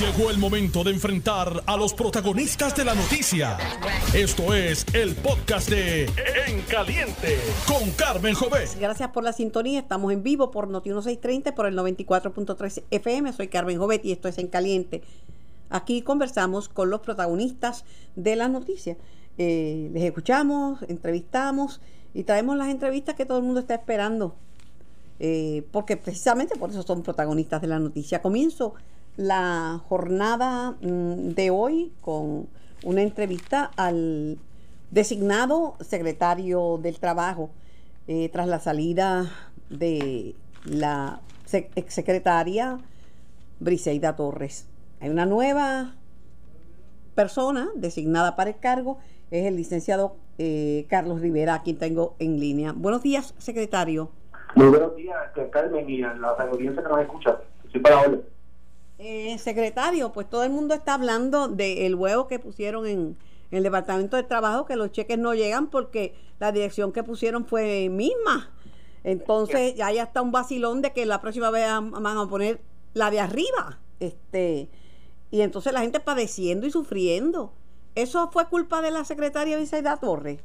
Llegó el momento de enfrentar a los protagonistas de la noticia. Esto es el podcast de En Caliente con Carmen Jovet. Gracias por la sintonía. Estamos en vivo por Noti 1630 por el 94.3 FM. Soy Carmen Jovet y esto es En Caliente. Aquí conversamos con los protagonistas de la noticia. Eh, les escuchamos, entrevistamos y traemos las entrevistas que todo el mundo está esperando. Eh, porque precisamente por eso son protagonistas de la noticia. Comienzo la jornada mm, de hoy con una entrevista al designado secretario del Trabajo eh, tras la salida de la exsecretaria Briseida Torres. Hay una nueva persona designada para el cargo, es el licenciado eh, Carlos Rivera, a quien tengo en línea. Buenos días, secretario. Muy buenos días, Carmen, y a la audiencia que nos escucha. Soy para hoy. Eh, secretario, pues todo el mundo está hablando del huevo que pusieron en, el Departamento de Trabajo, que los cheques no llegan porque la dirección que pusieron fue misma. Entonces ya ya está un vacilón de que la próxima vez van a poner la de arriba. Este, y entonces la gente padeciendo y sufriendo. ¿Eso fue culpa de la secretaria Visaida Torres?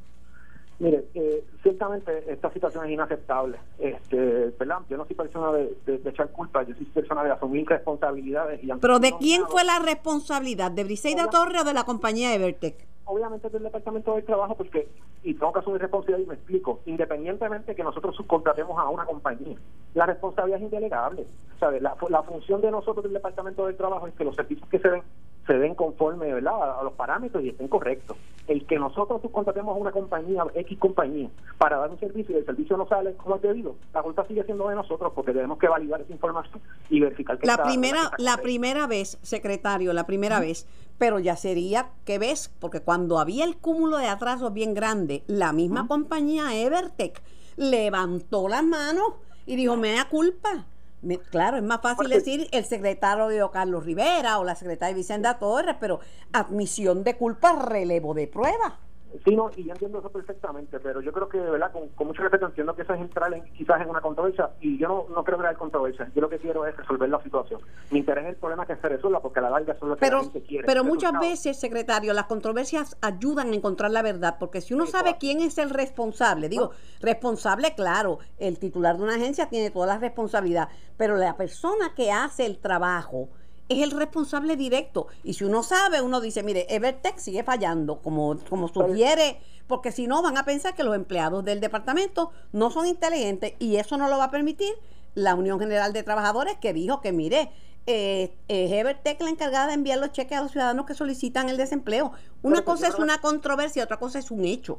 Mire, eh, ciertamente esta situación es inaceptable. Este, ¿verdad? Yo no soy persona de, echar culpa, yo soy persona de asumir responsabilidades. ¿Pero de quién fue la responsabilidad? ¿De Briseida Torres o de la compañía Evertech? Obviamente del Departamento del Trabajo, porque, y tengo que asumir responsabilidad y me explico, independientemente de que nosotros subcontratemos a una compañía, la responsabilidad es indelegable. ¿sabe? La, la función de nosotros del Departamento del Trabajo es que los servicios que se den se den conforme ¿verdad? a los parámetros y estén correctos. El que nosotros subcontratemos a una compañía, X compañía, para dar un servicio y el servicio no sale como es debido, la culpa sigue siendo de nosotros porque tenemos que validar esa información y verificar que la primera La primera vez, secretario, la primera vez, pero ya sería que ves, porque cuando había el cúmulo de atrasos bien grande, la misma compañía Evertech levantó las manos y dijo, me da culpa claro, es más fácil decir el secretario de Carlos Rivera o la secretaria Vicenda Torres, pero admisión de culpa, relevo de prueba. Sí, no, y yo entiendo eso perfectamente, pero yo creo que, de verdad, con, mucho respeto, entiendo que eso es entrar en, quizás en una controversia, y yo no, no creo crear controversia, yo lo que quiero es resolver la situación. Mi interés es el problema que se resuelva, porque a la larga eso es lo que la gente quiere. Pero muchas veces, secretario, las controversias ayudan a encontrar la verdad, porque si uno sabe quién es el responsable, digo, responsable, claro, el titular de una agencia tiene toda la responsabilidad, pero la persona que hace el trabajo, es el responsable directo. Y si uno sabe, uno dice, mire, Evertech sigue fallando, como, como sugiere, porque si no van a pensar que los empleados del departamento no son inteligentes y eso no lo va a permitir la Unión General de Trabajadores que dijo que, mire, eh, es Evertech la encargada de enviar los cheques a los ciudadanos que solicitan el desempleo. Una cosa es una controversia, otra cosa es un hecho.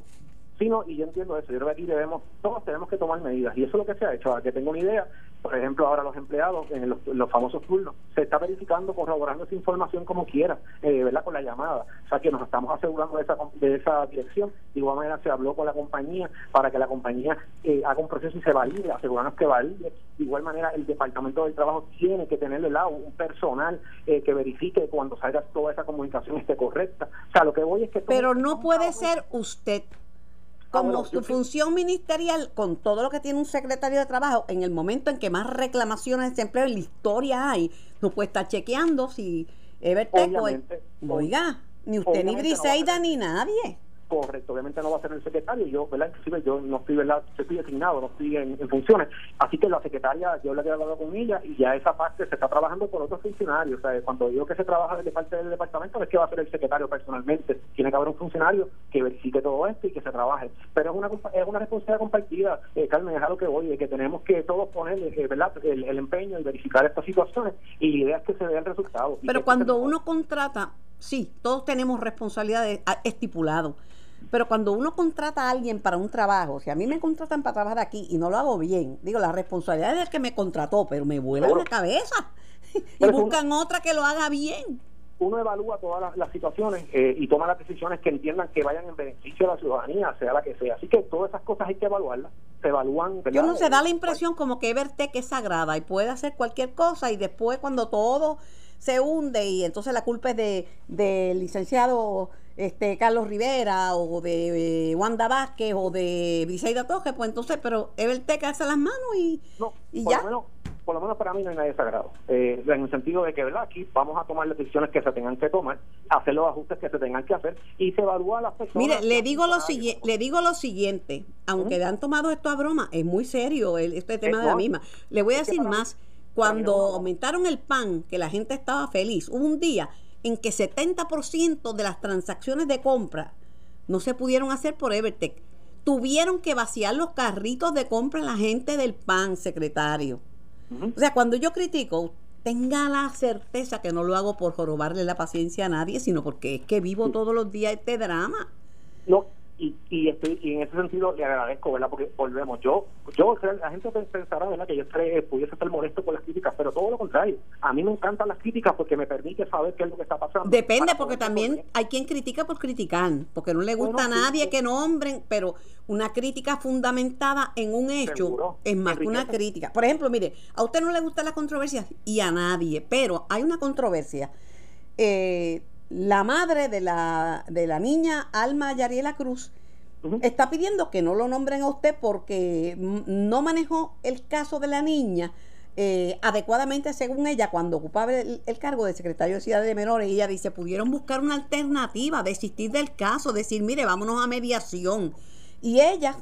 Sí, no, y yo entiendo eso. Yo creo que aquí debemos, todos tenemos que tomar medidas. Y eso es lo que se ha hecho. Para que tengo una idea, por ejemplo, ahora los empleados en los, famosos turnos, se está verificando, corroborando esa información como quiera, eh, ¿verdad? Con la llamada. O sea, que nos estamos asegurando de esa, de esa dirección. De igual manera, se habló con la compañía para que la compañía eh, haga un proceso y se valide, asegurarnos que valide. De igual manera, el Departamento del Trabajo tiene que tener lado un personal eh, que verifique cuando salga toda esa comunicación esté correcta. O sea, lo que voy es que... Pero no puede ser usted como su función ministerial, con todo lo que tiene un secretario de trabajo, en el momento en que más reclamaciones de desempleo en la historia hay, no puede estar chequeando si Evertech, oiga, ni usted ni Briseida ni nadie correcto, obviamente no va a ser el secretario, yo, ¿verdad? Inclusive yo no estoy, ¿verdad? Estoy designado, no estoy en, funciones, así que la secretaria, yo le he hablado con ella y ya esa parte se está trabajando por otros funcionarios, o sea, cuando digo que se trabaja de parte del departamento no es que va a ser el secretario personalmente, tiene que haber un funcionario que verifique todo esto y que se trabaje, pero es una es una responsabilidad compartida, eh, Carmen, es a lo que voy, de que tenemos que todos poner, eh, ¿verdad? El, empeño y verificar estas situaciones y la idea es que se vea el resultado. Pero cuando uno contrata, sí, todos tenemos responsabilidades ah, estipulado pero cuando uno contrata a alguien para un trabajo, si a mí me contratan para trabajar aquí y no lo hago bien, digo, la responsabilidad es del que me contrató, pero me vuela la cabeza y buscan otra que lo haga bien. Uno evalúa todas las, situaciones eh, y toma las decisiones que entiendan que vayan en beneficio de la ciudadanía, sea la que sea. Así que todas esas cosas hay que evaluarlas. Se evalúan. Yo no se da la impresión como que Evertech es sagrada y puede hacer cualquier cosa y después cuando todo se hunde y entonces la culpa es de del licenciado este Carlos Rivera o de eh, Wanda Vázquez o de Briseida Toje, pues entonces, pero Evertech hace las manos y, no, y ya. Lo menos, por lo menos para mí no hay nada sagrado. Eh, en el sentido de que, ¿verdad? Aquí vamos a tomar las decisiones que se tengan que tomar, hacer los ajustes que se tengan que hacer y se evalúa a las personas. Mire, le digo lo, siguiente le digo lo siguiente, aunque le han tomado esto a broma, es muy serio el, este tema de la misma. Le voy a decir más, cuando aumentaron el pan, que la gente estaba feliz, hubo un día en que 70% de las transacciones de compra no se pudieron hacer por Evertech. Tuvieron que vaciar los carritos de compra la gente del pan, secretario. O sea, cuando yo critico, tenga la certeza que no lo hago por jorobarle la paciencia a nadie, sino porque es que vivo todos los días este drama. No, y, y, estoy, y en ese sentido le agradezco, ¿verdad? Porque volvemos, yo, yo la gente pensará, ¿verdad? Que yo pudiese estar molesto por las críticas, pero todo lo contrario. A mí me encantan las críticas porque me permite saber qué es lo que está pasando. Depende, porque también hay quien critica por criticar, porque no le gusta a nadie que nombren, pero una crítica fundamentada en un hecho es más que una crítica. Por ejemplo, mire, a usted no le gusta la controversia y a nadie, pero hay una controversia. Eh, la madre de la, de la niña Alma Yariela Cruz está pidiendo que no lo nombren a usted porque no manejó el caso de la niña eh, adecuadamente según ella cuando ocupaba el, cargo de secretario de Ciudad de Menores. Ella dice, pudieron buscar una alternativa, desistir del caso, decir, mire, vámonos a mediación. Y ella,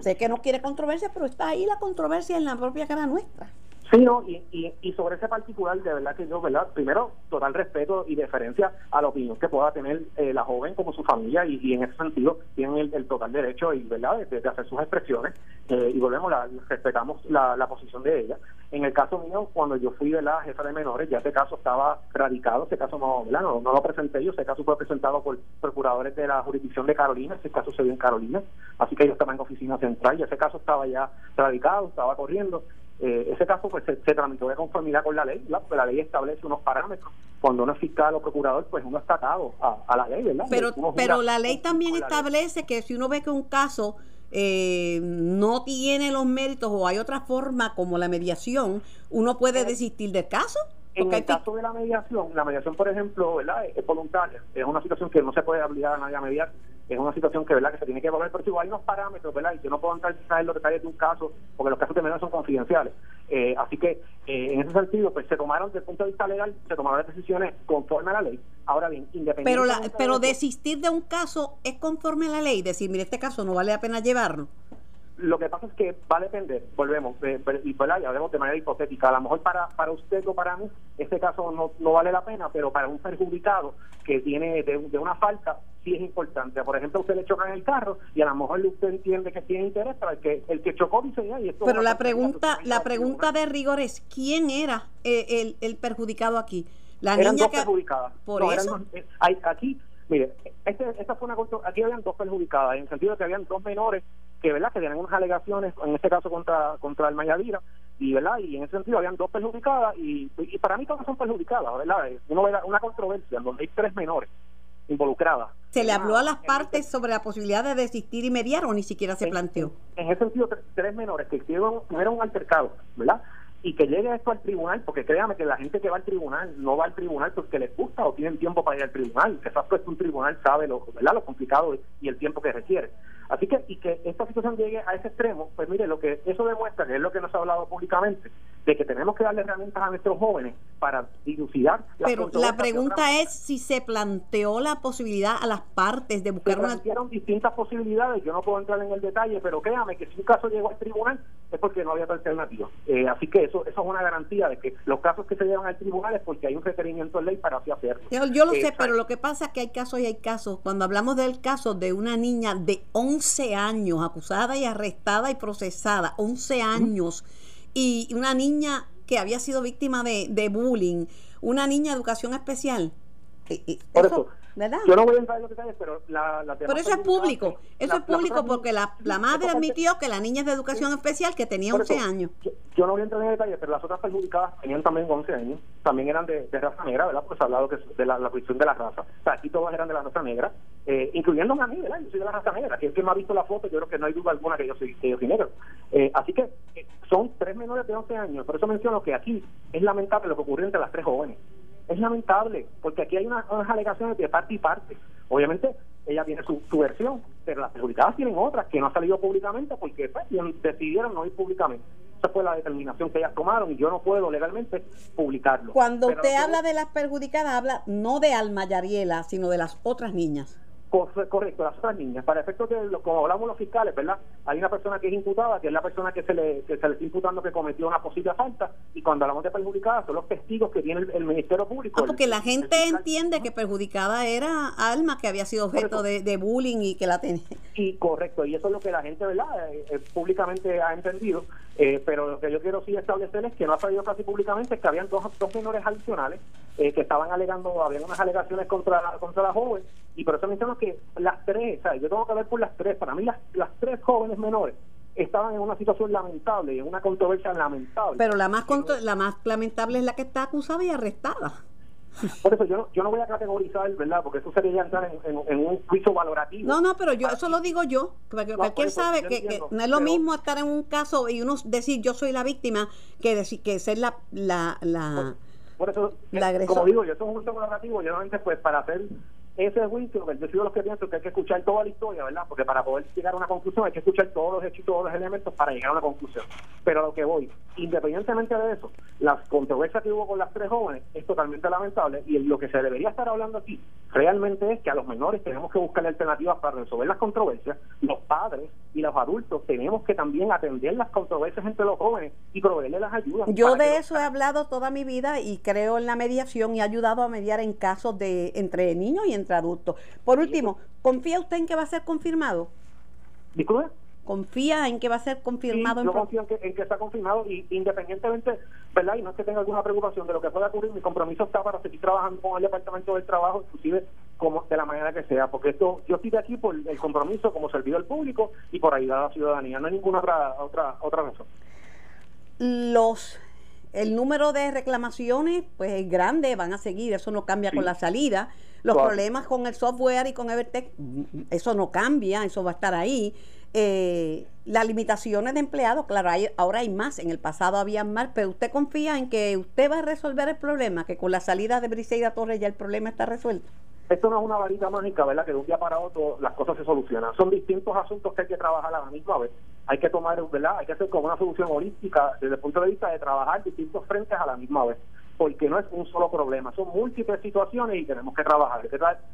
sé que no quiere controversia, pero está ahí la controversia en la propia cara nuestra. Sí, no, y, y, sobre ese particular, de verdad que yo, ¿verdad? Primero, total respeto y deferencia a la opinión que pueda tener eh, la joven como su familia, y, en ese sentido tienen el, total derecho, y ¿verdad?, de, hacer sus expresiones, eh, y volvemos, la, respetamos la, la, posición de ella. En el caso mío, cuando yo fui, la jefa de menores, ya ese caso estaba radicado, ese caso no, no, no lo presenté yo, ese caso fue presentado por procuradores de la jurisdicción de Carolina, ese caso se dio en Carolina, así que yo estaba en oficina central, y ese caso estaba ya radicado, estaba corriendo, eh, ese caso pues se, tramitó de conformidad con la ley, porque la ley establece unos parámetros. Cuando uno es fiscal o procurador, pues uno está atado a, la ley, ¿verdad? Pero, pero la ley también establece que si uno ve que un caso eh, no tiene los méritos o hay otra forma como la mediación, uno puede desistir del caso. En el caso de la mediación, la mediación, por ejemplo, ¿verdad? es voluntaria, es una situación que no se puede obligar a nadie a mediar, es una situación que verdad que se tiene que evaluar, pero si hay unos parámetros, ¿verdad? Y yo no puedo entrar en los detalles de un caso, porque los casos de menores son confidenciales. Eh, así que, eh, en ese sentido, pues se tomaron, desde el punto de vista legal, se tomaron las decisiones conforme a la ley. Ahora bien, independientemente... Pero, pero desistir de un caso es conforme a la ley, decir, mire, este caso no vale la pena llevarlo. Lo que pasa es que va a depender, volvemos, y ya hablemos de manera hipotética, a lo mejor para, para usted o para mí, este caso no, no vale la pena, pero para un perjudicado que tiene de, una falta, sí es importante. Por ejemplo, usted le choca en el carro y a lo mejor usted entiende que tiene interés, para el que, el que chocó dice, y esto Pero la pregunta, la pregunta de rigor es, ¿quién era el, el, perjudicado aquí? La Eran niña dos perjudicadas. ¿Por eso? Eh, hay, aquí Mire, este, esta fue una aquí habían dos perjudicadas, en el sentido de que habían dos menores que verdad que tienen unas alegaciones, en este caso contra contra el Mayadira, y verdad y en ese sentido habían dos perjudicadas, y, y para mí todas son perjudicadas, ¿verdad? Uno ve una controversia donde hay tres menores involucradas. ¿Se le habló a las partes sobre la posibilidad de desistir y mediar o ni siquiera se planteó? En, ese sentido, tres, menores que tuvieron, un altercado, ¿verdad? Y que llegue esto al tribunal, porque créame que la gente que va al tribunal no va al tribunal porque les gusta o tienen tiempo para ir al tribunal, que se ha puesto un tribunal sabe lo, ¿verdad? lo complicado y el tiempo que requiere. Así que, y que esta situación llegue a ese extremo, pues mire, lo que eso demuestra, que es lo que nos ha hablado públicamente, de que tenemos que darle herramientas a nuestros jóvenes para dilucidar. Pero la pregunta es si se planteó la posibilidad a las partes de buscar se plantearon distintas posibilidades, yo no puedo entrar en el detalle, pero créame que si un caso llegó al tribunal es porque no había otra alternativa. Eh, así que eso, eso es una garantía de que los casos que se llevan al tribunal es porque hay un requerimiento de ley para así hacerlo. Yo, lo sé, pero lo que pasa es que hay casos y hay casos. Cuando hablamos del caso de una niña de 11 años, acusada y arrestada y procesada, 11 años, y una niña que había sido víctima de, de bullying, una niña de educación especial. Por eso yo no voy a entrar en los detalles, pero la, la Pero eso es público. Eso es público porque la, la madre admitió que la niña es de educación especial que tenía 11 años. Yo, no voy a entrar en detalles, pero las otras perjudicadas tenían también 11 años. También eran de, raza negra, ¿verdad? Porque se ha hablado que de la, cuestión de la raza. O sea, aquí todas eran de la raza negra, eh, incluyéndome a mí, ¿verdad? Yo soy de la raza negra. Si es que me ha visto la foto, yo creo que no hay duda alguna que yo soy, que yo soy negro. Eh, así que eh, son tres menores de 11 años. Por eso menciono que aquí es lamentable lo que ocurrió entre las tres jóvenes es lamentable, porque aquí hay unas, alegaciones de parte y parte. Obviamente, ella tiene su, versión, pero las perjudicadas tienen otras que no han salido públicamente porque pues, decidieron no ir públicamente. esa fue la determinación que ellas tomaron y yo no puedo legalmente publicarlo. Cuando usted habla de las perjudicadas, habla no de Alma Yariela, sino de las otras niñas. Correcto, las otras niñas. Para efectos de, como hablamos los fiscales, ¿verdad? Hay una persona que es imputada, que es la persona que se le, que se le está imputando que cometió una posible falta, y cuando hablamos de perjudicada, son los testigos que tiene el, Ministerio Público. Ah, porque la gente entiende que perjudicada era Alma, que había sido objeto de, bullying y que la tenía. Y correcto, y eso es lo que la gente, ¿verdad? Eh, eh, públicamente ha entendido. Eh, pero lo que yo quiero sí establecer es que no ha salido casi públicamente que habían dos, dos menores adicionales que estaban alegando, habían unas alegaciones contra, contra la joven, y por eso menciono que las tres, yo tengo que ver por las tres, para mí las, las tres jóvenes menores estaban en una situación lamentable y en una controversia lamentable. Pero la más, la más lamentable es la que está acusada y arrestada. Por eso yo no, yo no voy a categorizar, ¿verdad? Porque eso sería entrar en, un juicio valorativo. No, no, pero yo eso lo digo yo. Porque cualquier sabe que, no es lo mismo estar en un caso y uno decir yo soy la víctima que decir que ser la la la, por, eso, como digo, yo soy un juicio colaborativo, yo normalmente pues para hacer ese juicio, yo soy de los que pienso que hay que escuchar toda la historia, ¿verdad? Porque para poder llegar a una conclusión hay que escuchar todos los hechos y todos los elementos para llegar a una conclusión. Pero a lo que voy, independientemente de eso, las controversias que hubo con las tres jóvenes es totalmente lamentable y lo que se debería estar hablando aquí realmente es que a los menores tenemos que buscar alternativas para resolver las controversias, los padres y los adultos tenemos que también atender las controversias entre los jóvenes y proveerles las ayudas. Yo de eso he hablado toda mi vida y creo en la mediación y he ayudado a mediar en casos de entre niños y entre adultos. Por último, ¿confía usted en que va a ser confirmado? ¿Disculpe? confía en que va a ser confirmado. yo confío en que, en que está confirmado y independientemente, ¿verdad? Y no es que tenga alguna preocupación de lo que pueda ocurrir, mi compromiso está para seguir trabajando con el Departamento del Trabajo, inclusive como de la manera que sea, porque esto yo estoy de aquí por el compromiso como servidor público y por ayudar a la ciudadanía, no hay ninguna otra otra otra razón. Los el número de reclamaciones pues es grande, van a seguir, eso no cambia con la salida los problemas con el software y con Evertech, eso no cambia, eso va a estar ahí. Eh, las limitaciones de empleados, claro, hay, ahora hay más, en el pasado había más, pero usted confía en que usted va a resolver el problema, que con la salida de Briseida Torres ya el problema está resuelto. Esto no es una varita mágica, ¿verdad? Que de un día para otro las cosas se solucionan. Son distintos asuntos que hay que trabajar a la misma vez. Hay que tomar. Hay que hacer como una solución holística desde el punto de vista de trabajar distintos frentes a la misma vez porque no es un solo problema, son múltiples situaciones y tenemos que trabajar.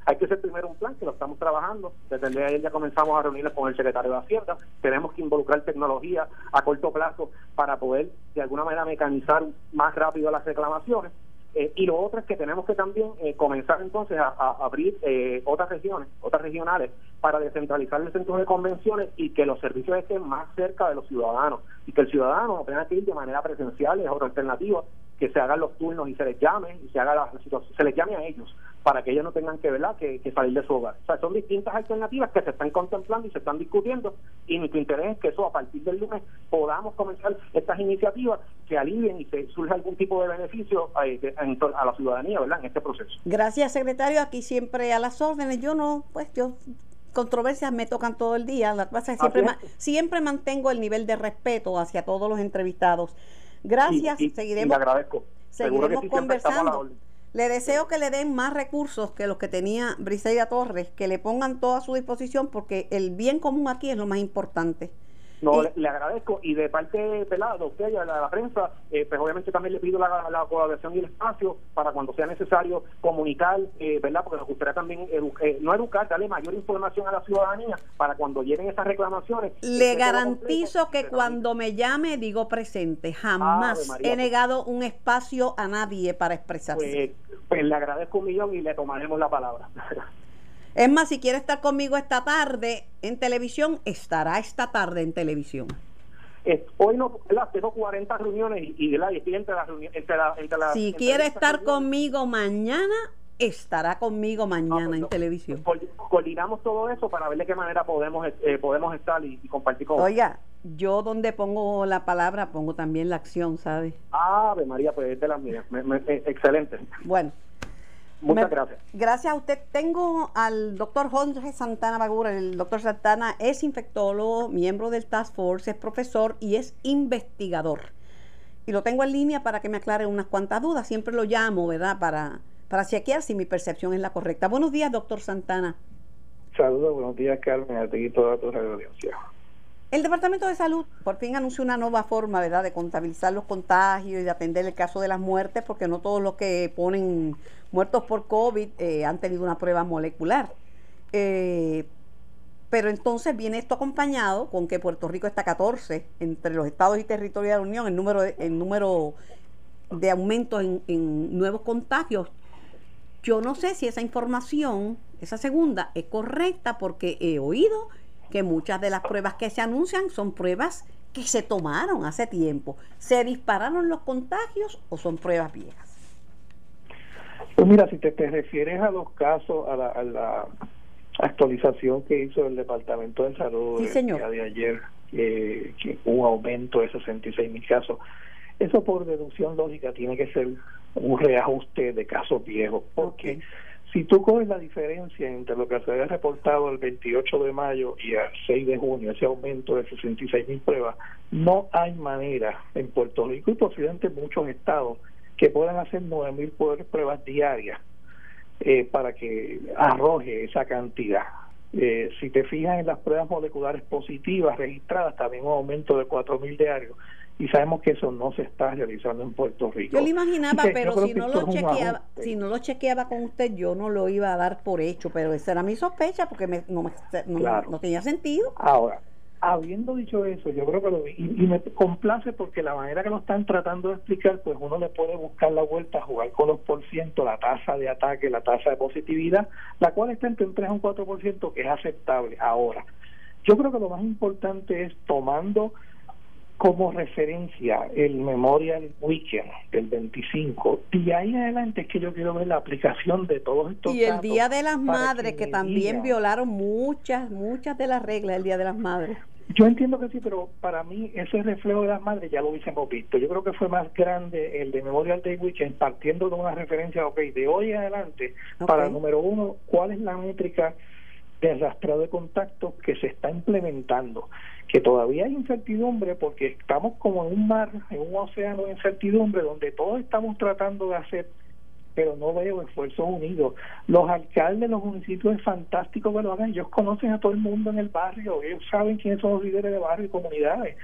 Hay que hacer primero un plan que lo estamos trabajando. Desde el día de ayer ya comenzamos a reunirnos con el secretario de Hacienda. Tenemos que involucrar tecnología a corto plazo para poder de alguna manera mecanizar más rápido las reclamaciones. Eh, y lo otro es que tenemos que también eh, comenzar entonces a, abrir eh, otras regiones, otras regionales, para descentralizar el centro de convenciones y que los servicios estén más cerca de los ciudadanos. Y que el ciudadano no tenga que ir de manera presencial, es otra alternativa, que se hagan los turnos y se les llame y se haga la, se les llame a ellos para que ellos no tengan que, ¿verdad? Que, salir de su hogar. O sea, son distintas alternativas que se están contemplando y se están discutiendo y nuestro interés es que eso a partir del lunes podamos comenzar estas iniciativas que alivien y que surja algún tipo de beneficio eh, a, la ciudadanía, ¿verdad? En este proceso. Gracias, secretario. Aquí siempre a las órdenes. Yo no, pues yo controversias me tocan todo el día. La cosa siempre, siempre mantengo el nivel de respeto hacia todos los entrevistados. Gracias, seguiremos, agradezco. seguiremos conversando. Le deseo que le den más recursos que los que tenía Briseida Torres, que le pongan todo a su disposición, porque el bien común aquí es lo más importante. No, le, agradezco y de parte pelada de usted y de la, prensa, eh, pues obviamente también le pido la, colaboración y el espacio para cuando sea necesario comunicar, eh, ¿verdad? Porque nos gustaría también eh, no educar, darle mayor información a la ciudadanía para cuando lleguen esas reclamaciones. Le garantizo que cuando me llame digo presente, jamás he negado un espacio a nadie para expresarse. Pues, pues le agradezco un millón y le tomaremos la palabra. Es más, si quiere estar conmigo esta tarde en televisión, estará esta tarde en televisión. hoy no, tengo 40 reuniones y, estoy entre las reuniones. si quiere estar conmigo mañana, estará conmigo mañana pues en televisión. coordinamos todo eso para ver de qué manera podemos eh, podemos estar y, compartir con Oiga, yo donde pongo la palabra pongo también la acción, ¿sabe? Ah, María, pues es de las mías. Eh, excelente. Bueno, Muchas gracias. Gracias a usted. Tengo al doctor Jorge Santana Bagura. El doctor Santana es infectólogo, miembro del Task Force, es profesor y es investigador. Y lo tengo en línea para que me aclare unas cuantas dudas. Siempre lo llamo, ¿verdad? Para, para chequear si mi percepción es la correcta. Buenos días, doctor Santana. Saludos, buenos días, Carmen, a ti y toda tu audiencia. El Departamento de Salud por fin anunció una nueva forma, ¿verdad?, de contabilizar los contagios y de atender el caso de las muertes, porque no todos los que ponen muertos por COVID eh, han tenido una prueba molecular. Eh, pero entonces viene esto acompañado con que Puerto Rico está 14 entre los estados y territorios de la Unión, el número de, número de aumentos en, en nuevos contagios. Yo no sé si esa información, esa segunda, es correcta porque he oído que muchas de las pruebas que se anuncian son pruebas que se tomaron hace tiempo. ¿Se dispararon los contagios o son pruebas viejas? Pues mira, si te, te refieres a los casos, a la, actualización que hizo el Departamento de Salud el día de ayer, que hubo un aumento de 66 mil casos, eso por deducción lógica tiene que ser un reajuste de casos viejos, porque si tú coges la diferencia entre lo que se había reportado el 28 de mayo y el 6 de junio, ese aumento de 66 mil pruebas, no hay manera en Puerto Rico y posiblemente en muchos estados que puedan hacer 9 mil pruebas diarias eh, para que arroje esa cantidad. Eh, si te fijas en las pruebas moleculares positivas registradas, también un aumento de 4 mil diarios y sabemos que eso no se está realizando en Puerto Rico. Yo lo imaginaba, pero si no lo chequeaba, si no lo chequeaba con usted, yo no lo iba a dar por hecho, pero esa era mi sospecha porque me, no, no, tenía sentido. Ahora, habiendo dicho eso, yo creo que lo y, y, me complace porque la manera que lo están tratando de explicar, pues uno le puede buscar la vuelta a jugar con los por ciento, la tasa de ataque, la tasa de positividad, la cual está entre un 3 y un 4%, que es aceptable. Ahora, yo creo que lo más importante es tomando como referencia el Memorial Weekend del 25. Y ahí en adelante es que yo quiero ver la aplicación de todos estos Y el Día de las Madres, que, también violaron muchas, muchas de las reglas del Día de las Madres. Yo entiendo que sí, pero para mí ese reflejo de las madres ya lo hubiésemos visto. Yo creo que fue más grande el de Memorial Day Weekend, partiendo de una referencia, ok, de hoy en adelante, para número uno, ¿cuál es la métrica de rastreo de contactos que se está implementando? que todavía hay incertidumbre porque estamos como en un mar, en un océano de incertidumbre donde todos estamos tratando de hacer, pero no veo esfuerzos unidos. Los alcaldes de los municipios es fantástico que lo hagan, ellos conocen a todo el mundo en el barrio, ellos saben quiénes son los líderes de barrio y comunidades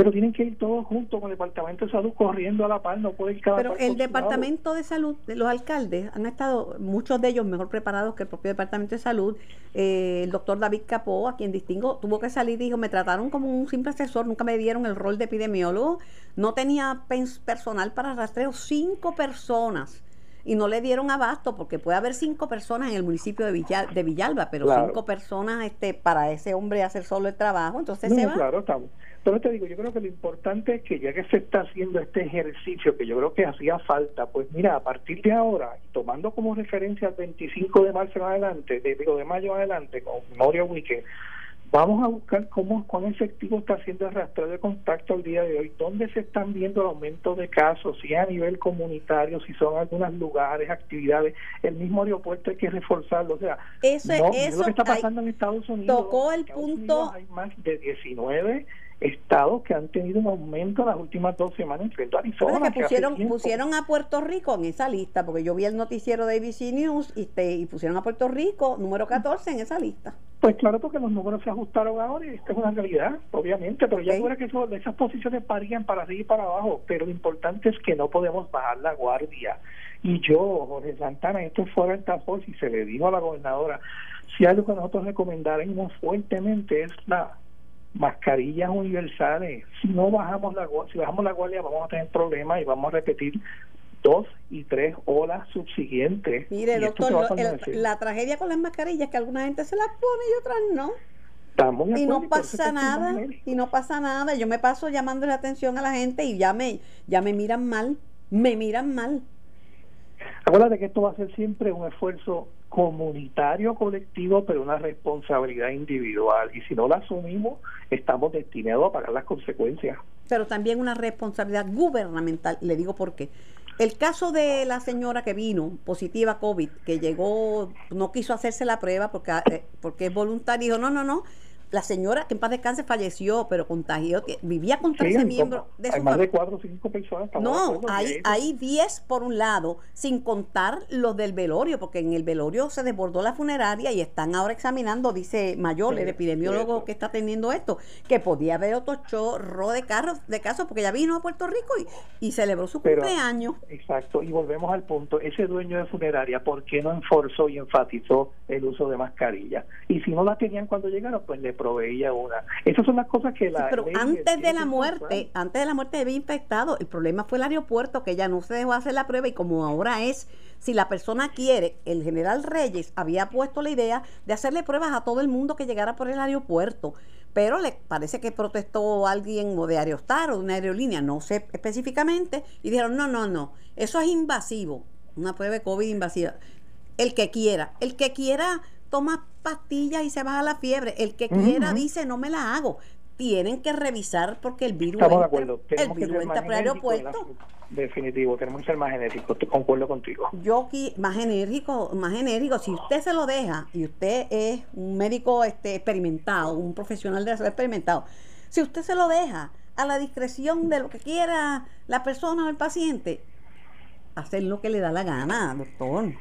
pero tienen que ir todos juntos con el Departamento de Salud corriendo a la par, no puede ir cada Pero el Departamento de Salud, los alcaldes han estado, muchos de ellos mejor preparados que el propio Departamento de Salud. Eh, el doctor David Capó, a quien distingo, tuvo que salir y dijo, me trataron como un simple asesor, nunca me dieron el rol de epidemiólogo, no tenía personal para rastreo, cinco personas y no le dieron abasto porque puede haber cinco personas en el municipio de, de Villalba, pero cinco personas este para ese hombre hacer solo el trabajo, entonces se va. Claro, estamos. Entonces te digo, yo creo que lo importante es que ya que se está haciendo este ejercicio, que yo creo que hacía falta, pues mira, a partir de ahora, tomando como referencia el 25 de marzo en adelante, de, de mayo en adelante, con Memorial Weekend, Vamos a buscar cómo, cuán efectivo está haciendo el rastreo de contacto al día de hoy, dónde se están viendo el aumento de casos, si a nivel comunitario, si son algunos lugares, actividades, el mismo aeropuerto hay que reforzarlo, o sea, eso, no, eso lo que está pasando en Estados Unidos. Tocó el punto. hay más de 19 estados que han tenido un aumento las últimas dos semanas, incluyendo Arizona. Que pusieron, pusieron a Puerto Rico en esa lista, porque yo vi el noticiero de ABC News y, te, y pusieron a Puerto Rico número 14 en esa lista. Pues claro, porque los números se ajustaron ahora y esta es una realidad, obviamente, pero ya fuera que eso, esas posiciones varían para arriba y para abajo, pero lo importante es que no podemos bajar la guardia. Y yo, Jorge Santana, esto fuera el tapo y se le dijo a la gobernadora, si algo que nosotros recomendaremos fuertemente es la mascarillas universales. Si no bajamos la si bajamos la guardia vamos a tener problemas y vamos a repetir dos y tres olas subsiguientes. Mire, doctor, la tragedia con las mascarillas es que alguna gente se las pone y otras no. y no pasa nada, y no pasa nada. Yo me paso llamando la atención a la gente y ya me, ya me miran mal, me miran mal. Acuérdate que esto va a ser siempre un esfuerzo comunitario colectivo, pero una responsabilidad individual. Y si no la asumimos, estamos destinados a pagar las consecuencias. Pero también una responsabilidad gubernamental. Le digo por qué. El caso de la señora que vino positiva COVID, que llegó, no quiso hacerse la prueba porque, eh, porque es voluntaria, dijo, no, no, no, la señora que en paz descanse falleció, pero contagió, vivía con 13 miembros de Hay más de 4 o 5 personas. No, hay, hay 10 por un lado, sin contar los del velorio, porque en el velorio se desbordó la funeraria y están ahora examinando, dice Mayor, el epidemiólogo que está teniendo esto, que podía haber otro chorro de carros, de casos, porque ya vino a Puerto Rico y, y celebró su cumpleaños. Exacto, y volvemos al punto, ese dueño de funeraria, ¿por qué no enforzó y enfatizó el uso de mascarilla? Y si no la tenían cuando llegaron, pues le proveía una. Esas son las cosas que la. pero antes de la muerte, antes de la muerte había infectado. El problema fue el aeropuerto, que ya no se dejó hacer la prueba y como ahora es, si la persona quiere, el general Reyes había puesto la idea de hacerle pruebas a todo el mundo que llegara por el aeropuerto. Pero le parece que protestó alguien o de Aerostar o de una aerolínea, no sé específicamente, y dijeron, no, no, no, eso es invasivo, una prueba de COVID invasiva. El que quiera, el que quiera toma pastillas y se baja la fiebre. El que quiera dice, no me la hago. Tienen que revisar porque el virus Estamos de acuerdo. el virus entra por el aeropuerto. Definitivo, tenemos que ser más genéricos, concuerdo contigo. Yo más enérgico, más enérgico, si usted se lo deja y usted es un médico este experimentado, un profesional de la salud experimentado, si usted se lo deja a la discreción de lo que quiera la persona o el paciente, hacer lo que le da la gana, doctor.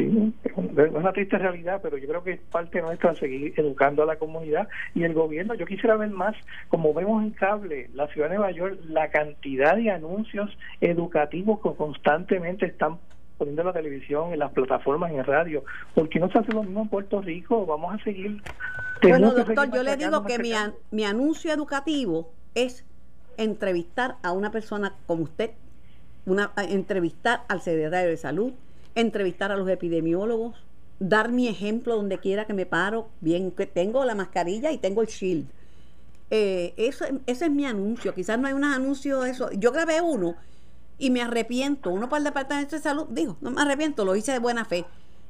Sí, es una triste realidad, pero yo creo que es parte nuestra seguir educando a la comunidad y el gobierno. Yo quisiera ver más, como vemos en cable, la ciudad de Nueva York, la cantidad de anuncios educativos que constantemente están poniendo en la televisión, en las plataformas, en radio. ¿Por qué no se hace lo mismo en Puerto Rico? Vamos a seguir. Bueno, doctor, yo le digo que mi, mi anuncio educativo es entrevistar a una persona como usted, una entrevistar al secretario de salud, entrevistar a los epidemiólogos, dar mi ejemplo donde quiera que me paro, bien que tengo la mascarilla y tengo el shield. Eh, eso, ese es mi anuncio. Quizás no hay un anuncio de eso. Yo grabé uno y me arrepiento. Uno para el Departamento de Salud, digo, no me arrepiento, lo hice de buena fe.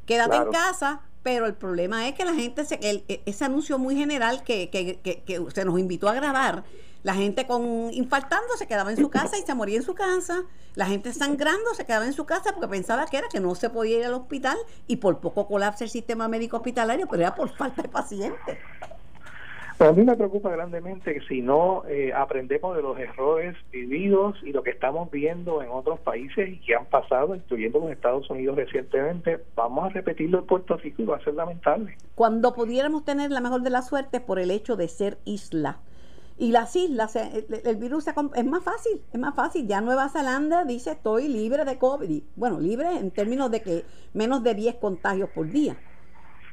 Quédate en casa, pero el problema es que la gente, se, e, ese anuncio muy general que, que, que, que se nos invitó a grabar, la gente con infartando se quedaba en su casa y se moría en su casa. La gente sangrando se quedaba en su casa porque pensaba que era que no se podía ir al hospital y por poco colapsa el sistema médico hospitalario, pero era por falta de pacientes. a mí me preocupa grandemente que si no eh, aprendemos de los errores vividos y lo que estamos viendo en otros países y que han pasado, incluyendo los Estados Unidos recientemente, vamos a repetirlo en Puerto Rico y va a ser lamentable. Cuando pudiéramos tener la mejor de las suertes por el hecho de ser isla y las islas, el, virus es más fácil, es más fácil. Ya Nueva Zelanda dice estoy libre de COVID. Bueno, libre en términos de que menos de 10 contagios por día.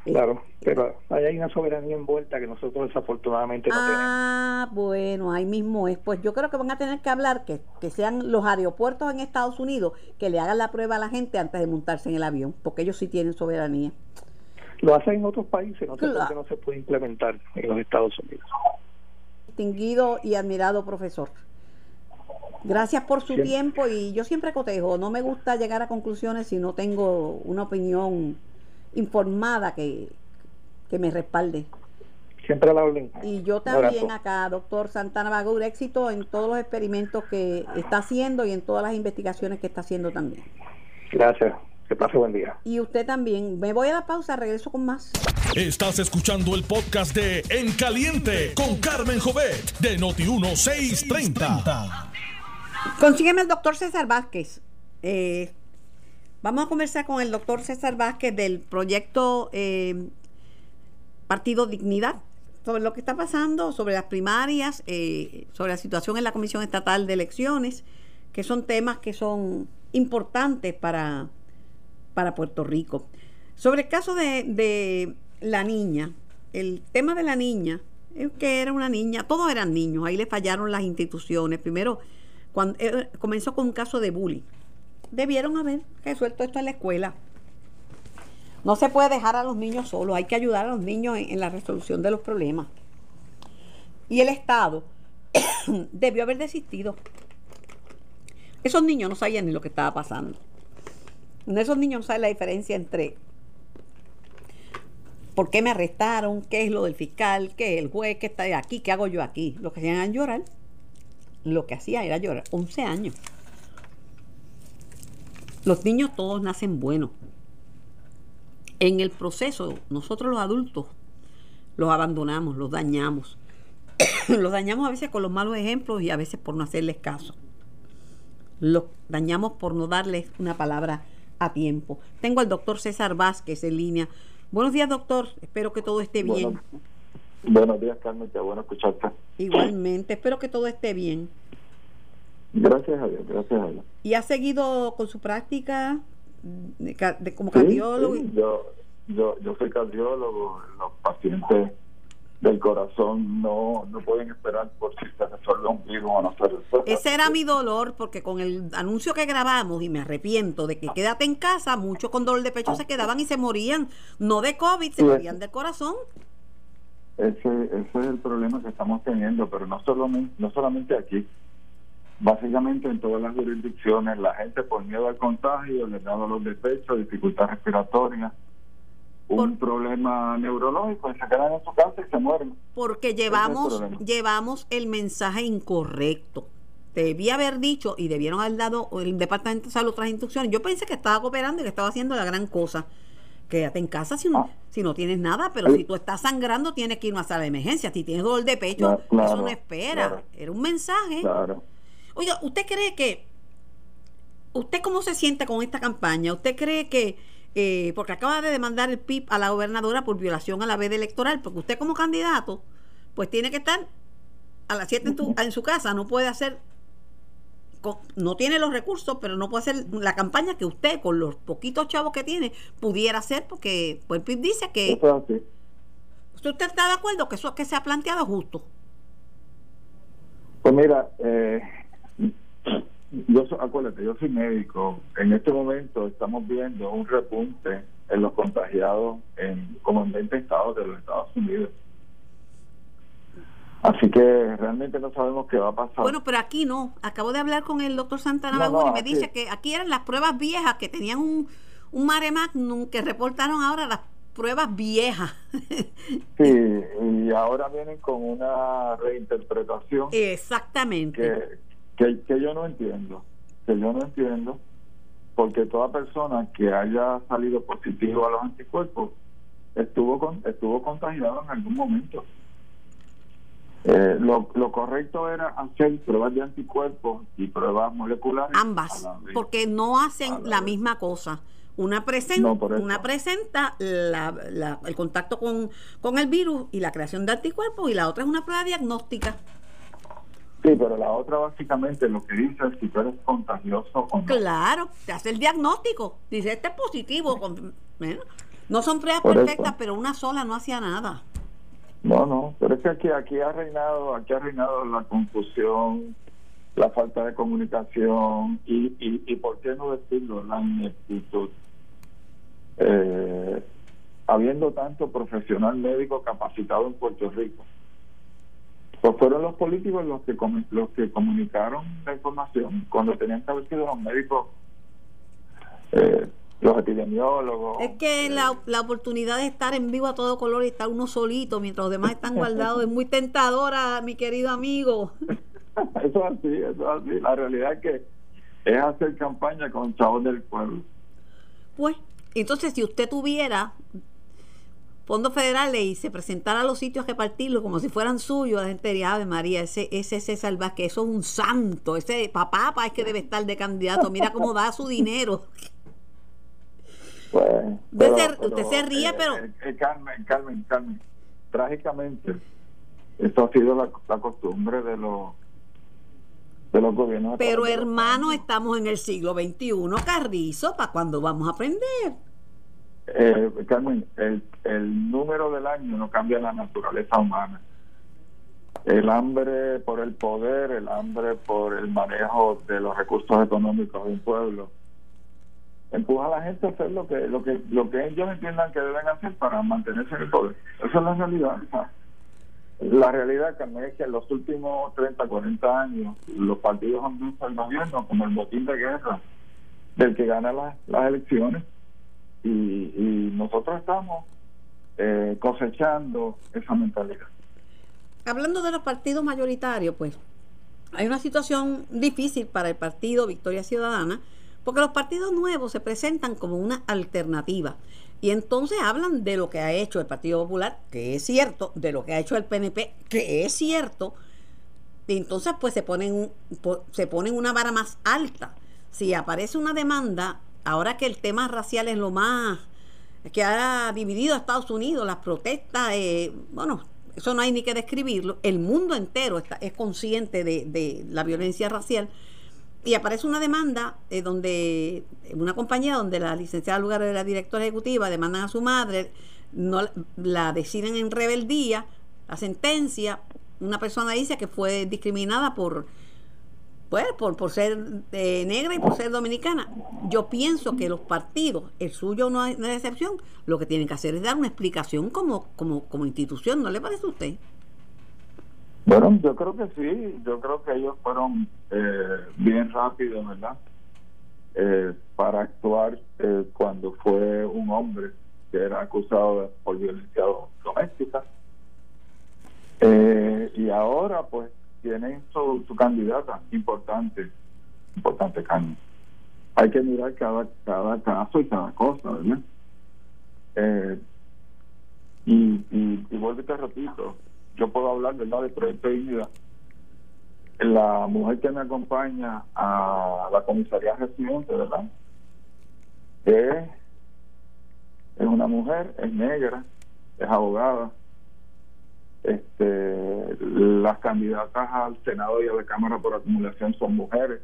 Claro, pero hay una soberanía envuelta que nosotros desafortunadamente no tenemos. Ah, bueno, ahí mismo es. Pues yo creo que van a tener que hablar que, que sean los aeropuertos en Estados Unidos que le hagan la prueba a la gente antes de montarse en el avión, porque ellos sí tienen soberanía. Lo hacen en otros países, no sé por qué no se puede implementar en los Estados Unidos distinguido y admirado profesor. Gracias por su tiempo y yo siempre cotejo, no me gusta llegar a conclusiones si no tengo una opinión informada que, me respalde. Siempre la Y yo también acá, doctor Santana Bagur, éxito en todos los experimentos que está haciendo y en todas las investigaciones que está haciendo también. Gracias. Que pase buen día. Y usted también. Me voy a la pausa, regreso con más. Estás escuchando el podcast de En Caliente con Carmen Jovet de Noti1630. Consígueme el doctor César Vázquez. Eh, vamos a conversar con el doctor César Vázquez del proyecto eh, Partido Dignidad sobre lo que está pasando, sobre las primarias, eh, sobre la situación en la Comisión Estatal de Elecciones, que son temas que son importantes para para Puerto Rico. Sobre el caso de, la niña, el tema de la niña, es que era una niña, todos eran niños, ahí le fallaron las instituciones. Primero, cuando eh, comenzó con un caso de bullying. Debieron haber resuelto esto en la escuela. No se puede dejar a los niños solos, hay que ayudar a los niños en, en la resolución de los problemas. Y el Estado debió haber desistido. Esos niños no sabían ni lo que estaba pasando. Esos niños no saben la diferencia entre por qué me arrestaron, qué es lo del fiscal, qué es el juez, qué está aquí, qué hago yo aquí. Lo que hacían era llorar. Lo que hacía era llorar. 11 años. Los niños todos nacen buenos. En el proceso, nosotros los adultos los abandonamos, los dañamos. los dañamos a veces con los malos ejemplos y a veces por no hacerles caso. Los dañamos por no darles una palabra a tiempo. Tengo al doctor César Vázquez en línea. Buenos días, doctor. Espero que todo esté bien. buenos días, Carmen. Qué bueno escucharte. Igualmente. Espero que todo esté bien. Gracias a Dios, gracias a Dios. ¿Y ha seguido con su práctica de, como cardiólogo? Yo, yo, yo soy cardiólogo. Los pacientes del corazón no, no pueden esperar por si se resuelve un virus o no se resuelve. Ese era mi dolor porque con el anuncio que grabamos y me arrepiento de que quédate en casa, muchos con dolor de pecho se quedaban y se morían, no de COVID, se morían del corazón. Ese, ese es el problema que estamos teniendo, pero no, solo, no solamente aquí, básicamente en todas las jurisdicciones, la gente por miedo al contagio les da dolor de pecho, dificultad respiratoria, un problema neurológico y se quedan en su casa y se mueren. Porque llevamos, llevamos el mensaje incorrecto. Debía haber dicho y debieron haber dado el Departamento de Salud otras instrucciones. Yo pensé que estaba cooperando y que estaba haciendo la gran cosa. Quédate en casa si no, ah. si no tienes nada, pero si tú estás sangrando tienes que ir a una sala de emergencia. Si tienes dolor de pecho, eso no espera. Era un mensaje. Oiga, ¿usted cree que... ¿Usted cómo se siente con esta campaña? ¿Usted cree que eh, porque acaba de demandar el PIB a la gobernadora por violación a la veda electoral, porque usted como candidato, pues tiene que estar a las 7 en, su casa, no puede hacer, no tiene los recursos, pero no puede hacer la campaña que usted, con los poquitos chavos que tiene, pudiera hacer, porque pues, el PIB dice que... ¿Usted está de acuerdo que eso que se ha planteado justo? Pues mira, eh, yo acuérdate, yo soy médico. En este momento estamos viendo un repunte en los contagiados en como en 20 estados de los Estados Unidos. Así que realmente no sabemos qué va a pasar. Bueno, pero aquí no. Acabo de hablar con el doctor Santana y me dice que aquí eran las pruebas viejas, que tenían un, un mare magnum, que reportaron ahora las pruebas viejas. sí, y ahora vienen con una reinterpretación. Exactamente. Que, que, que yo no entiendo, que yo no entiendo, porque toda persona que haya salido positivo a los anticuerpos estuvo con, estuvo contagiado en algún momento. Eh, lo, lo, correcto era hacer pruebas de anticuerpos y pruebas moleculares. Ambas, porque no hacen la, misma cosa. Una presenta, una presenta la, la, el contacto con, con el virus y la creación de anticuerpos y la otra es una prueba diagnóstica. Sí, pero la otra básicamente lo que dice es si tú eres contagioso o no. Claro, te hace el diagnóstico. Dice, este es positivo. no son pruebas perfectas, pero una sola no hacía nada. No, no, pero es que aquí, aquí ha reinado, aquí ha reinado la confusión, la falta de comunicación y, y, y por qué no decirlo, la ineptitud. Eh, habiendo tanto profesional médico capacitado en Puerto Rico, pues fueron los políticos los que los que comunicaron la información. Cuando tenían que haber sido los médicos eh, los epidemiólogos. Es que eh, la, la, oportunidad de estar en vivo a todo color y estar uno solito mientras los demás están guardados es muy tentadora mi querido amigo. Eso es así eso es así. La realidad es que es hacer campaña con chavos del pueblo. Pues entonces si usted tuviera fondos federales y se presentara a los sitios a repartirlo como si fueran suyos, la gente diría, Ave María, ese, ese César que eso es un santo, ese papá, papá es que debe estar de candidato, mira cómo da su dinero. Pues, usted, se, ríe, eh, pero... Eh, eh, Carmen, Carmen, Carmen, trágicamente, esto ha sido la, costumbre de los de los gobiernos. Pero hermano, estamos en el siglo XXI, Carrizo, ¿para cuando vamos a aprender? Eh, Carmen, el, el número del año no cambia la naturaleza humana. El hambre por el poder, el hambre por el manejo de los recursos económicos de un pueblo, empuja a la gente a hacer lo que lo que lo que ellos entiendan que deben hacer para mantenerse en el poder. Esa es la realidad. La realidad, Carmen, es que en los últimos 30, 40 años los partidos han visto el gobierno como el botín de guerra del que gana las elecciones y, nosotros estamos eh, cosechando esa mentalidad. Hablando de los partidos mayoritarios, pues hay una situación difícil para el partido Victoria Ciudadana, Porque los partidos nuevos se presentan como una alternativa. Y entonces hablan de lo que ha hecho el Partido Popular, que es cierto, de lo que ha hecho el PNP, que es cierto. Y entonces pues se ponen, se ponen una vara más alta. Si aparece una demanda, ahora que el tema racial es lo más que ha dividido a Estados Unidos, las protestas, eh, bueno, eso no hay ni que describirlo, el mundo entero está, es consciente de, la violencia racial y aparece una demanda eh, donde una compañía donde la licenciada lugar de la directora ejecutiva demandan a su madre, no la deciden en rebeldía, la sentencia, una persona dice que fue discriminada por pues por, por ser eh, negra y por ser dominicana. Yo pienso que los partidos, el suyo no es, excepción, lo que tienen que hacer es dar una explicación como, como, como institución, ¿no le parece a usted? Bueno, yo creo que sí, yo creo que ellos fueron eh, bien rápidos, ¿verdad? Eh, para actuar eh, cuando fue un hombre que era acusado por violencia doméstica. y ahora, pues, tienen su, su candidata importante, importante cambio. Hay que mirar cada, cada caso y cada cosa, ¿verdad? y, y, y vuelvo y te repito, yo puedo hablar ¿verdad? del proyecto de vida. La mujer que me acompaña a la comisaría residente, ¿verdad? Es, es una mujer, es negra, es abogada. Este, las candidatas al Senado y a la Cámara por acumulación son mujeres.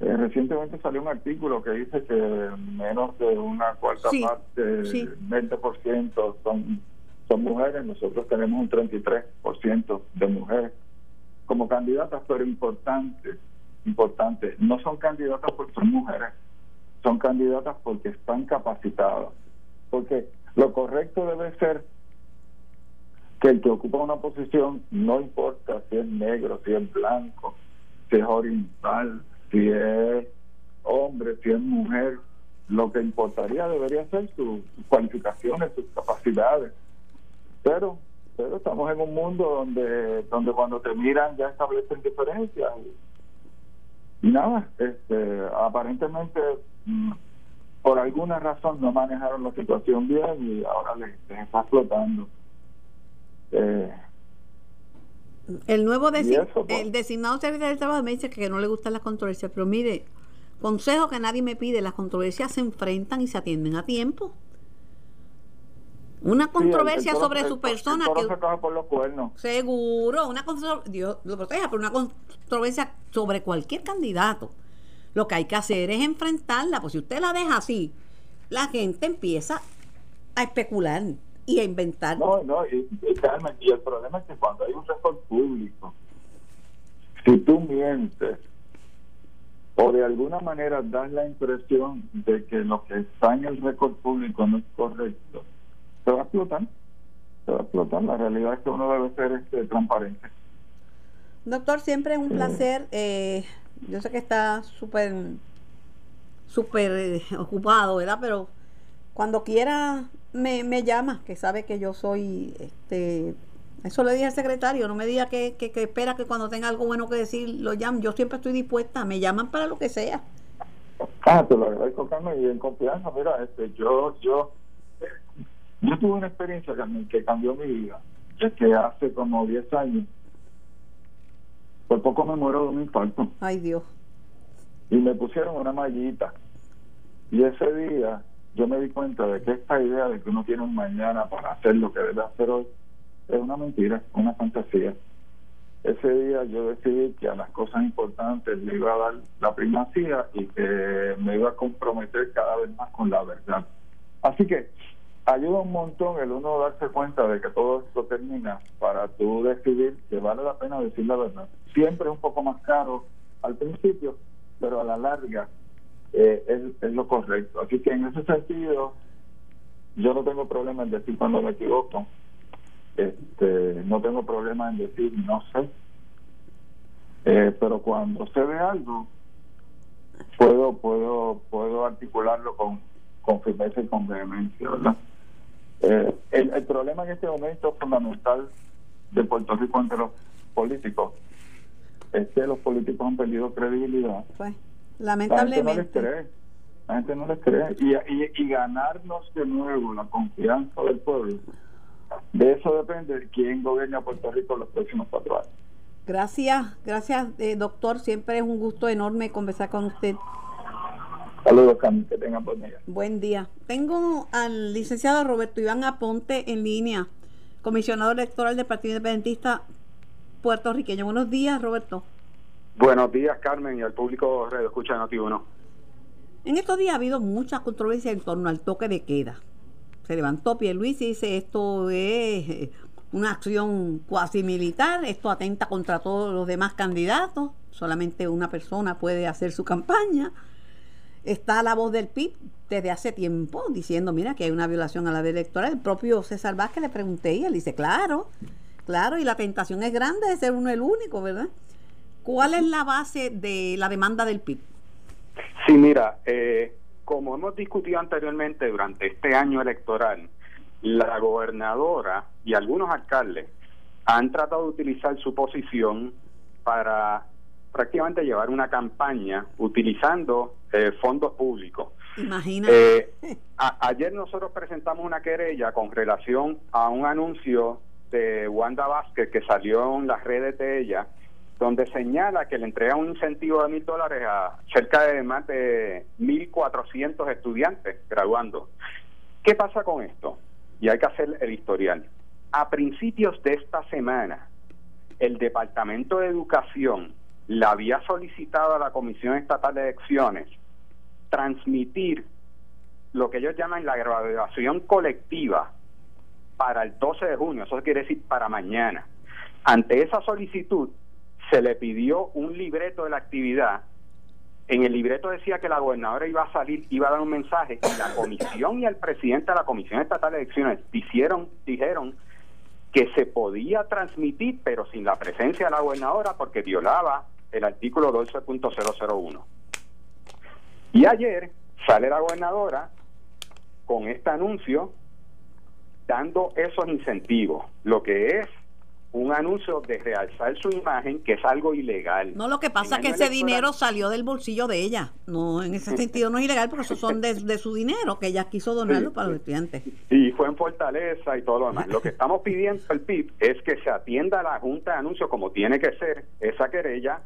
Eh, recientemente salió un artículo que dice que menos de una cuarta parte, sí. 20% son son mujeres, nosotros tenemos un 33% de mujeres como candidatas, pero importantes, importantes, no son candidatas porque son mujeres, son candidatas porque están capacitadas, porque lo correcto debe ser que el que ocupa una posición, no importa si es negro, si es blanco, si es oriental, si es hombre, si es mujer, lo que importaría debería ser sus cualificaciones, sus capacidades. Pero pero estamos en un mundo donde donde cuando te miran ya establecen diferencias y, nada este aparentemente mm, por alguna razón no manejaron la situación bien y ahora les, está explotando eh, el nuevo pues, el designado secretario del trabajo me dice que no le gustan las controversias pero mire consejo que nadie me pide las controversias se enfrentan y se atienden a tiempo. Una controversia sobre su persona que por los cuernos. seguro una Dios lo proteja pero una controversia sobre cualquier candidato. Lo que hay que hacer es enfrentarla pues si usted la deja así la gente empieza a especular y a inventar no no y, y el problema es que cuando hay un récord público si tú mientes o de alguna manera das la impresión de que lo que está en el récord público no es correcto se va a explotar. Se va a explotar. La realidad es que uno debe ser este, transparente. Doctor, siempre es un placer. Eh, yo sé que está súper súper eh, ocupado, ¿verdad? Pero cuando quiera me, me llama, que sabe que yo soy, este, eso le dije al secretario, no me diga que, que, que, espera que cuando tenga algo bueno que decir lo llamen, yo siempre estoy dispuesta, me llaman para lo que sea. Ah, te lo agradezco, Carmen, y en confianza, mira, este, yo, yo, yo tuve una experiencia que cambió mi vida, es que hace como 10 años, por poco me muero de un infarto. Ay Dios. Y me pusieron una mallita. Y ese día yo me di cuenta de que esta idea de que uno tiene un mañana para hacer lo que debe hacer hoy es una mentira, una fantasía. Ese día yo decidí que a las cosas importantes le iba a dar la primacía y que me iba a comprometer cada vez más con la verdad. Así que ayuda un montón el uno darse cuenta de que todo esto termina para tú decidir que vale la pena decir la verdad. Siempre es un poco más caro al principio, pero a la larga eh, es, es, lo correcto. Así que en ese sentido, yo no tengo problema en decir cuando me equivoco. Este, no tengo problema en decir no sé. Eh, pero cuando sé de algo, puedo puedo puedo articularlo con, con firmeza y con vehemencia, ¿verdad? Eh, el, problema en este momento fundamental de Puerto Rico entre los políticos es que los políticos han perdido credibilidad. Pues. Lamentablemente. La gente no les cree. Y, y, ganarnos de nuevo la confianza del pueblo, de eso depende quién gobierna Puerto Rico los próximos cuatro años. Gracias, gracias, eh, doctor. Siempre es un gusto enorme conversar con usted. Saludos, Carmen, que tengan buen día. Buen día. Tengo al licenciado Roberto Iván Aponte en línea, comisionado electoral del Partido Independentista puertorriqueño. Buenos días, Roberto. Buenos días, Carmen, y al público Radio Escucha de Noti1. En estos días ha habido mucha controversia en torno al toque de queda. Se levantó Luis y dice esto es eh, una acción cuasi militar, esto atenta contra todos los demás candidatos, solamente una persona puede hacer su campaña está la voz del PIB desde hace tiempo diciendo, mira, que hay una violación a la ley electoral. El propio César Vázquez le pregunté y él dice, claro, claro, y la tentación es grande de ser uno el único, ¿verdad? ¿Cuál es la base de la demanda del PIB? Sí, mira, eh, como hemos discutido anteriormente durante este año electoral, la gobernadora y algunos alcaldes han tratado de utilizar su posición para prácticamente llevar una campaña utilizando eh, fondos públicos. Imagínate. Eh, ayer nosotros presentamos una querella con relación a un anuncio de Wanda Vázquez que salió en las redes de ella, donde señala que le entrega un incentivo de mil dólares a cerca de más de 1.400 estudiantes graduando. ¿Qué pasa con esto? Y hay que hacer el historial. A principios de esta semana, el Departamento de Educación la había solicitado a la Comisión Estatal de Elecciones transmitir lo que ellos llaman la graduación colectiva para el 12 de junio, eso quiere decir para mañana. Ante esa solicitud se le pidió un libreto de la actividad. En el libreto decía que la gobernadora iba a salir, iba a dar un mensaje y la comisión y el presidente de la Comisión Estatal de Elecciones dijeron, dijeron que se podía transmitir, pero sin la presencia de la gobernadora porque violaba el artículo 12.001. Y ayer sale la gobernadora con este anuncio dando esos incentivos, lo que es un anuncio de realzar su imagen, que es algo ilegal. No, lo que pasa es que ese dinero salió del bolsillo de ella. No, en ese sentido no es ilegal, porque eso son de, su dinero, que ella quiso donarlo para los estudiantes. Y fue en Fortaleza y todo lo demás. Lo que estamos pidiendo al PIB es que se atienda a la Junta de Anuncios como tiene que ser esa querella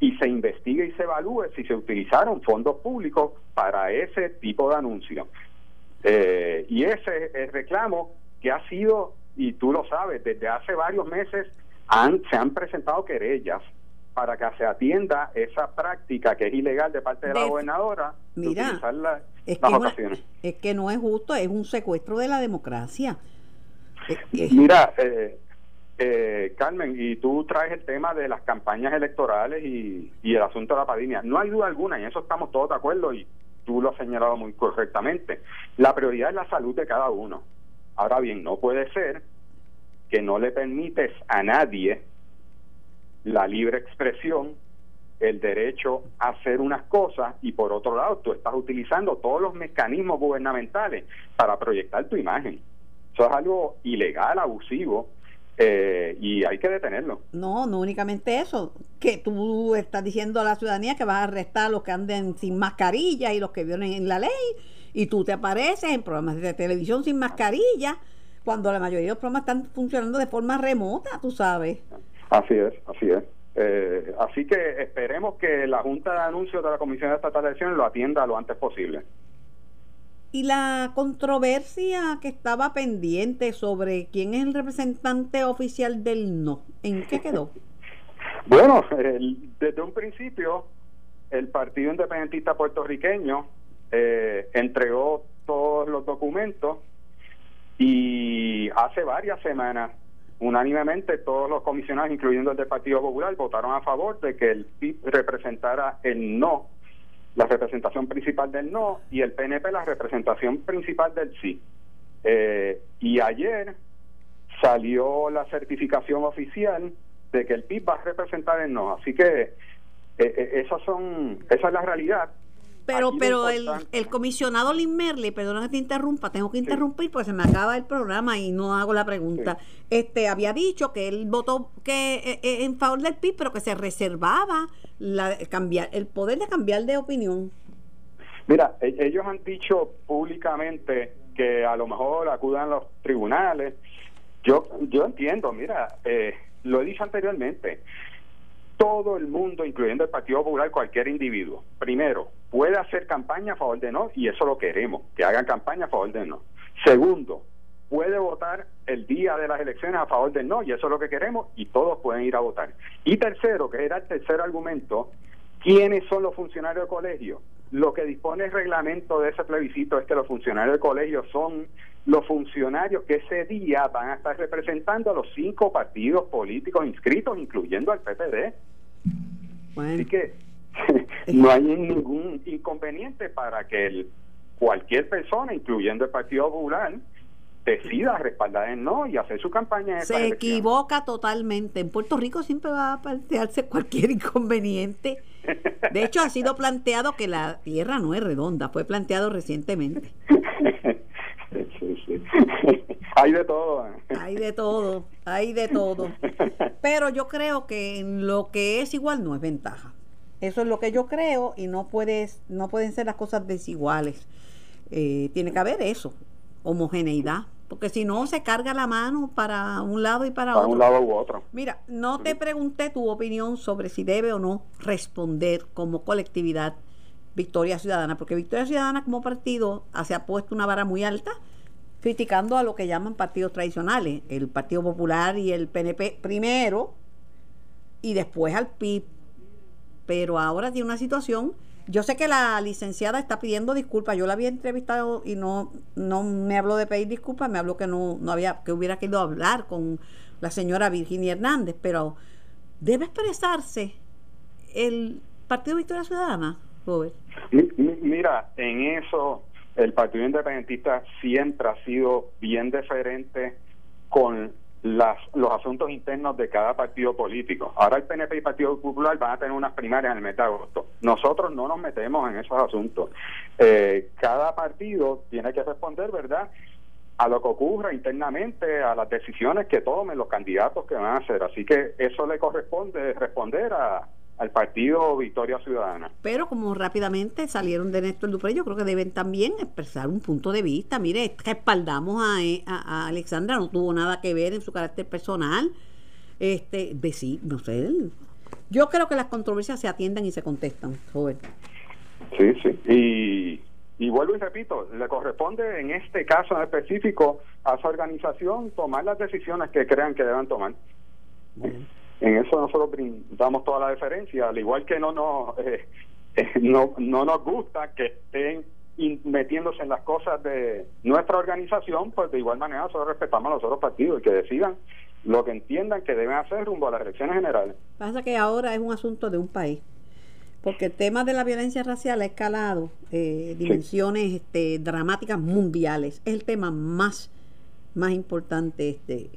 y se investigue y se evalúe si se utilizaron fondos públicos para ese tipo de anuncio. Eh, y ese es el reclamo que ha sido, y tú lo sabes, desde hace varios meses han, se han presentado querellas para que se atienda esa práctica que es ilegal de parte de, la gobernadora mira, es que es que no es justo, es un secuestro de la democracia. Mira, eh, eh, Carmen, y tú traes el tema de las campañas electorales y, el asunto de la padrina. No hay duda alguna, y en eso estamos todos de acuerdo, y tú lo has señalado muy correctamente. La prioridad es la salud de cada uno. Ahora bien, no puede ser que no le permites a nadie la libre expresión, el derecho a hacer unas cosas y por otro lado tú estás utilizando todos los mecanismos gubernamentales para proyectar tu imagen. Eso es algo ilegal, abusivo eh, y hay que detenerlo. No, no únicamente eso, que tú estás diciendo a la ciudadanía que vas a arrestar a los que anden sin mascarilla y los que violen la ley, y tú te apareces en programas de televisión sin mascarilla, cuando la mayoría de los programas están funcionando de forma remota, tú sabes. Así es, así es. Eh, así que esperemos que la Junta de Anuncios de la Comisión Estatal de Elecciones lo atienda lo antes posible. Y la controversia que estaba pendiente sobre quién es el representante oficial del no, ¿en qué quedó? bueno, desde un principio el Partido Independentista Puertorriqueño eh, entregó todos los documentos y hace varias semanas unánimemente todos los comisionados, incluyendo el del Partido Popular, votaron a favor de que el PIB representara el no la representación principal del no y el PNP la representación principal del sí. Eh, y ayer salió la certificación oficial de que el PIB va a representar el no. Así que eh, eh, esas son, esa es la realidad. Pero, pero el, el, comisionado Lin Merle, perdona que te interrumpa, tengo que interrumpir porque se me acaba el programa y no hago la pregunta. Este había dicho que él votó que eh, eh, en favor del PIB, pero que se reservaba la, cambiar el poder de cambiar de opinión. Mira, e, ellos han dicho públicamente que a lo mejor acudan a los tribunales. Yo, yo entiendo, mira, eh, lo he dicho anteriormente, todo el mundo, incluyendo el Partido Popular, cualquier individuo, primero, puede hacer campaña a favor de no, y eso lo queremos, que hagan campaña a favor de no. Segundo, puede votar el día de las elecciones a favor del no, y eso es lo que queremos, y todos pueden ir a votar. Y tercero, que era el tercer argumento, ¿quiénes son los funcionarios de colegio? Lo que dispone el reglamento de ese plebiscito es que los funcionarios del colegio son los funcionarios que ese día van a estar representando a los cinco partidos políticos inscritos, incluyendo al PPD. Así que no hay ningún inconveniente para que el, cualquier persona, incluyendo el Partido Popular, decida respaldar el no y hacer su campaña. En Se equivoca totalmente. En Puerto Rico siempre va a plantearse cualquier inconveniente. De hecho, ha sido planteado que la Tierra no es redonda, fue planteado recientemente. hay de todo. Hay de todo, hay de todo. Pero yo creo que en lo que es igual no es ventaja. Eso es lo que yo creo y no puedes, no pueden ser las cosas desiguales. Eh, tiene que haber eso, homogeneidad, porque si no se carga la mano para un lado y para, para otro. un lado u otro. Mira, no te pregunté tu opinión sobre si debe o no responder como colectividad Victoria Ciudadana, porque Victoria Ciudadana como partido se ha puesto una vara muy alta criticando a lo que llaman partidos tradicionales, el Partido Popular y el PNP primero y después al PIB. Pero ahora tiene una situación, yo sé que la licenciada está pidiendo disculpas, yo la había entrevistado y no no me habló de pedir disculpas, me habló que no no había que hubiera querido hablar con la señora Virginia Hernández, pero debe expresarse el Partido Victoria Ciudadana, Robert. Mira, en eso el Partido Independentista siempre ha sido bien deferente con las, los asuntos internos de cada partido político. Ahora el PNP y el Partido Popular van a tener unas primarias en el mes de agosto. Nosotros no nos metemos en esos asuntos. Eh, cada partido tiene que responder, ¿verdad? a lo que ocurra internamente, a las decisiones que tomen los candidatos que van a hacer. Así que eso le corresponde responder a, al partido Victoria Ciudadana. Pero como rápidamente salieron de Néstor Dupré, yo creo que deben también expresar un punto de vista. Mire, respaldamos a, eh, a, Alexandra, no tuvo nada que ver en su carácter personal. Este, sí, no sé. Yo creo que las controversias se atienden y se contestan, joven. Sí, sí. Y, y vuelvo y repito, le corresponde en este caso en específico a su organización tomar las decisiones que crean que deban tomar en eso nosotros brindamos toda la deferencia, al igual que no nos, eh, no, no nos gusta que estén metiéndose en las cosas de nuestra organización, pues de igual manera nosotros respetamos a los otros partidos y que decidan lo que entiendan que deben hacer rumbo a las elecciones generales. Pasa que ahora es un asunto de un país, porque el tema de la violencia racial ha escalado eh, dimensiones este, dramáticas mundiales. Es el tema más, más importante este,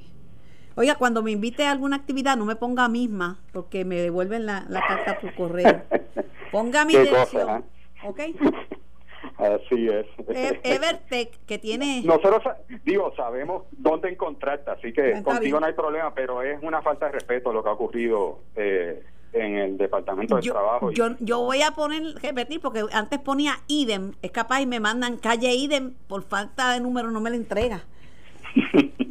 Oiga, cuando me invite a alguna actividad, no me ponga misma, porque me devuelven la, carta por correo. Ponga mi dirección. ¿eh? ¿Ok? Así es. E-, Evertech, que tiene... Nosotros, digo, sabemos dónde encontrarte, así que contigo no hay problema, pero es una falta de respeto lo que ha ocurrido eh, en el Departamento de Trabajo. Yo, yo voy a poner, repetir, porque antes ponía IDEM, es capaz y me mandan calle IDEM, por falta de número no me la entrega.